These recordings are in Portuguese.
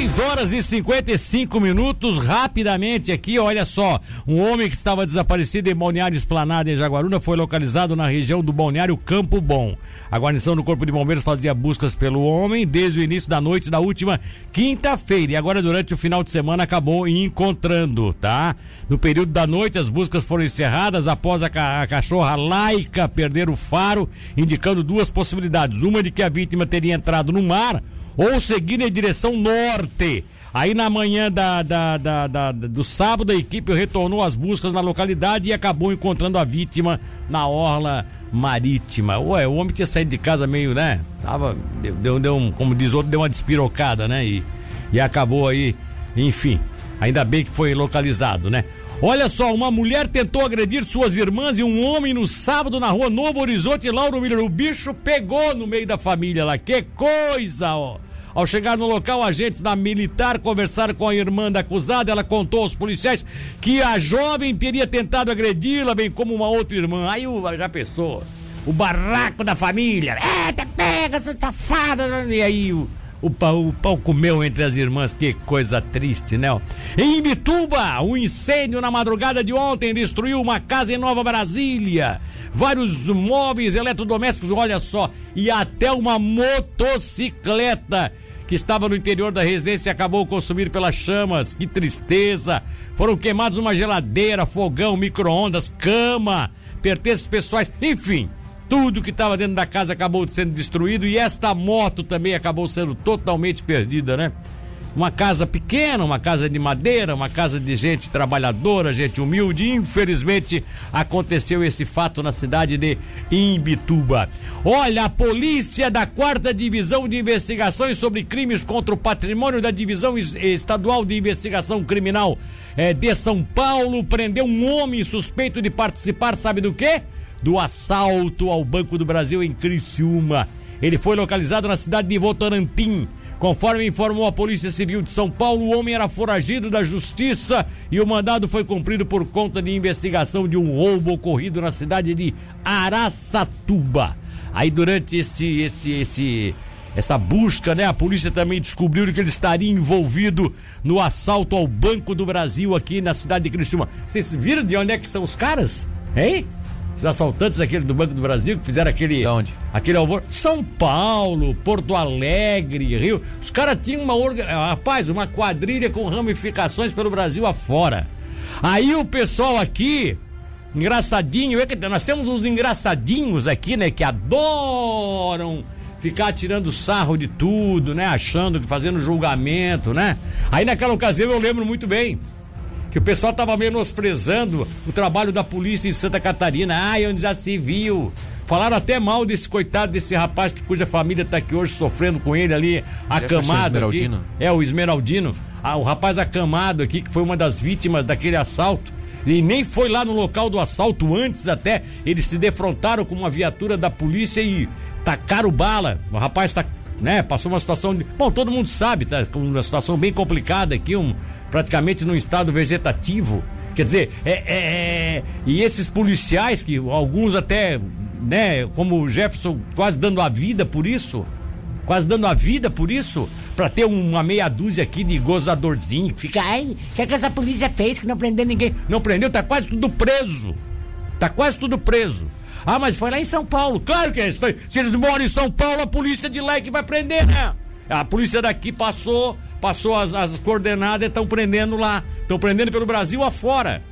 6 horas e 55 minutos, rapidamente aqui, olha só. Um homem que estava desaparecido em Balneário Esplanada em Jaguaruna foi localizado na região do Balneário Campo Bom. A guarnição do Corpo de Bombeiros fazia buscas pelo homem desde o início da noite da última quinta-feira e agora durante o final de semana acabou encontrando, tá? No período da noite as buscas foram encerradas após a, ca a cachorra laica perder o faro, indicando duas possibilidades. Uma de que a vítima teria entrado no mar ou seguindo em direção norte. Aí na manhã da, da, da, da, do sábado, a equipe retornou às buscas na localidade e acabou encontrando a vítima na orla marítima. Ué, o homem tinha saído de casa meio, né? Tava, deu, deu, um, como diz outro, deu uma despirocada, né? E, e acabou aí, enfim. Ainda bem que foi localizado, né? Olha só, uma mulher tentou agredir suas irmãs e um homem no sábado na rua Novo Horizonte, Lauro Miller. O bicho pegou no meio da família lá. Que coisa, ó! Ao chegar no local, agentes da militar conversaram com a irmã da acusada. Ela contou aos policiais que a jovem teria tentado agredi-la, bem como uma outra irmã. Aí o, já pensou, o barraco da família. Eita, pega essa safada! E aí o, o pau, o pau comeu entre as irmãs, que coisa triste, né? Em Imbituba, um incêndio na madrugada de ontem destruiu uma casa em Nova Brasília. Vários móveis eletrodomésticos, olha só, e até uma motocicleta que estava no interior da residência acabou consumido pelas chamas. Que tristeza! Foram queimados uma geladeira, fogão, micro-ondas, cama, pertences pessoais, enfim. Tudo que estava dentro da casa acabou sendo destruído e esta moto também acabou sendo totalmente perdida, né? Uma casa pequena, uma casa de madeira, uma casa de gente trabalhadora, gente humilde. Infelizmente aconteceu esse fato na cidade de Imbituba. Olha, a polícia da quarta divisão de investigações sobre crimes contra o patrimônio da divisão estadual de investigação criminal é, de São Paulo prendeu um homem suspeito de participar, sabe do quê? Do assalto ao Banco do Brasil em Criciúma. Ele foi localizado na cidade de Votorantim. Conforme informou a Polícia Civil de São Paulo, o homem era foragido da justiça e o mandado foi cumprido por conta de investigação de um roubo ocorrido na cidade de Araçatuba. Aí durante este, este, este, essa busca, né, a polícia também descobriu que ele estaria envolvido no assalto ao Banco do Brasil aqui na cidade de Criciúma. Vocês viram de onde é que são os caras? Hein? Os assaltantes aquele do Banco do Brasil que fizeram aquele. De onde? Aquele alvor. São Paulo, Porto Alegre, Rio. Os caras tinham uma. Orga... Rapaz, uma quadrilha com ramificações pelo Brasil afora. Aí o pessoal aqui. Engraçadinho, nós temos uns engraçadinhos aqui, né? Que adoram ficar tirando sarro de tudo, né? Achando que fazendo julgamento, né? Aí naquela ocasião eu lembro muito bem que o pessoal tava menosprezando o trabalho da polícia em Santa Catarina. Ai, onde já se viu. Falaram até mal desse coitado desse rapaz que cuja família tá aqui hoje sofrendo com ele ali, acamado. Aqui. É, o Esmeraldino. Ah, o rapaz acamado aqui, que foi uma das vítimas daquele assalto. E nem foi lá no local do assalto antes até. Eles se defrontaram com uma viatura da polícia e tacaram bala. O rapaz tá, né, passou uma situação de. Bom, todo mundo sabe, tá? Uma situação bem complicada aqui, um, praticamente num estado vegetativo. Quer dizer, é, é, é, e esses policiais, que alguns até, né, como o Jefferson, quase dando a vida por isso, quase dando a vida por isso, para ter uma meia dúzia aqui de gozadorzinho, que fica, ai, o que, é que essa polícia fez que não prendeu ninguém? Não prendeu, tá quase tudo preso. Tá quase tudo preso. Ah, mas foi lá em São Paulo. Claro que é isso. Se eles moram em São Paulo, a polícia de lá é que vai prender, né? A polícia daqui passou, passou as, as coordenadas e estão prendendo lá. Estão prendendo pelo Brasil afora.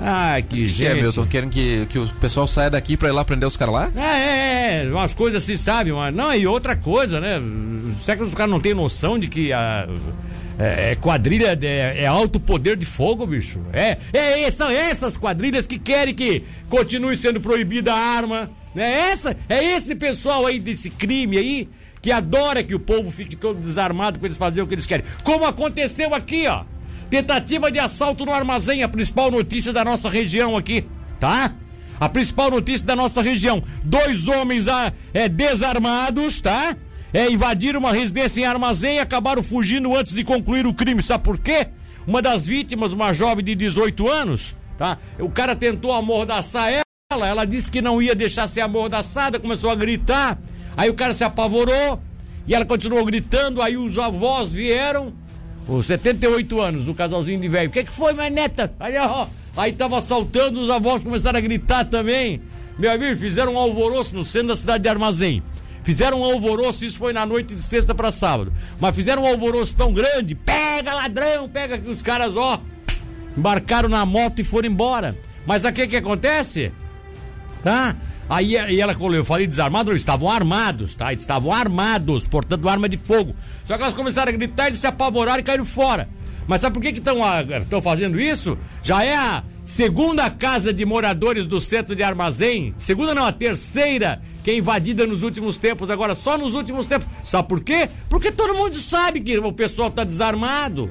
Ai, que, que gente. Que é, Milton? Querem que, que o pessoal saia daqui pra ir lá prender os caras lá? É, é, é, umas coisas assim, sabe? Mas, não, e outra coisa, né? Será que os caras não têm noção de que a. É, é quadrilha é, é, alto poder de fogo, bicho. É, é, são essas quadrilhas que querem que continue sendo proibida a arma. Né? Essa, é esse pessoal aí desse crime aí que adora que o povo fique todo desarmado para eles fazerem o que eles querem. Como aconteceu aqui, ó. Tentativa de assalto no armazém, a principal notícia da nossa região aqui, tá? A principal notícia da nossa região. Dois homens ah, é, desarmados, tá? É, invadiram uma residência em armazém e acabaram fugindo antes de concluir o crime. Sabe por quê? Uma das vítimas, uma jovem de 18 anos, tá? O cara tentou amordaçar ela, ela disse que não ia deixar ser amordaçada, começou a gritar. Aí o cara se apavorou E ela continuou gritando, aí os avós vieram, os 78 anos, o casalzinho de velho. O que, que foi, minha neta? Aí, ó, aí tava assaltando, os avós começaram a gritar também. Meu amigo, fizeram um alvoroço no centro da cidade de Armazém. Fizeram um alvoroço, isso foi na noite de sexta para sábado. Mas fizeram um alvoroço tão grande, pega ladrão, pega que os caras, ó, embarcaram na moto e foram embora. Mas o que que acontece? Tá? Aí, ela, eu falei desarmado, eles estavam armados, tá? Eles estavam armados, portando arma de fogo. Só que elas começaram a gritar, eles se apavoraram e caíram fora. Mas sabe por que estão fazendo isso? Já é a segunda casa de moradores do centro de armazém, segunda não, a terceira que é invadida nos últimos tempos, agora só nos últimos tempos. Sabe por quê? Porque todo mundo sabe que o pessoal está desarmado.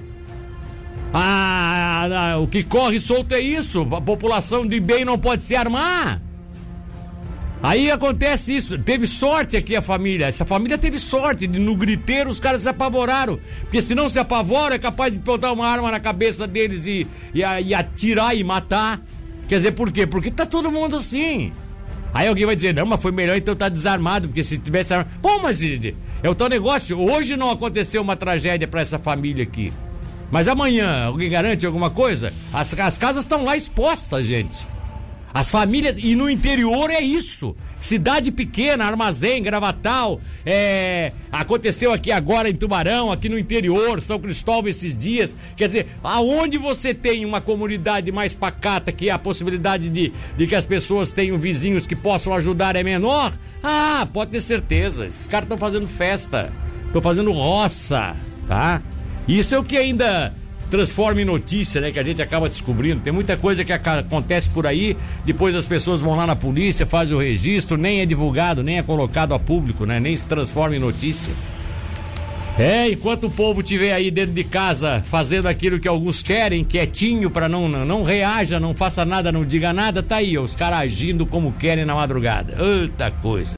Ah, ah, o que corre solto é isso. A população de bem não pode se armar. Aí acontece isso. Teve sorte aqui a família. Essa família teve sorte. De, no griteiro os caras se apavoraram. Porque se não se apavora, é capaz de botar uma arma na cabeça deles e, e, e atirar e matar. Quer dizer, por quê? Porque tá todo mundo assim. Aí alguém vai dizer, não, mas foi melhor então tá desarmado, porque se tivesse arma. Bom, mas é o teu negócio. Hoje não aconteceu uma tragédia para essa família aqui. Mas amanhã, alguém garante alguma coisa? As, as casas estão lá expostas, gente. As famílias. E no interior é isso. Cidade pequena, armazém, gravatal. É, aconteceu aqui agora em Tubarão, aqui no interior, São Cristóvão esses dias. Quer dizer, aonde você tem uma comunidade mais pacata, que a possibilidade de, de que as pessoas tenham vizinhos que possam ajudar é menor, ah, pode ter certeza. Esses caras estão fazendo festa. Estão fazendo roça, tá? Isso é o que ainda transforma em notícia, né? Que a gente acaba descobrindo. Tem muita coisa que acontece por aí, depois as pessoas vão lá na polícia, fazem o registro, nem é divulgado, nem é colocado a público, né? Nem se transforma em notícia. É, enquanto o povo tiver aí dentro de casa fazendo aquilo que alguns querem, quietinho, para não, não, não reaja, não faça nada, não diga nada, tá aí, os caras agindo como querem na madrugada. Outra coisa.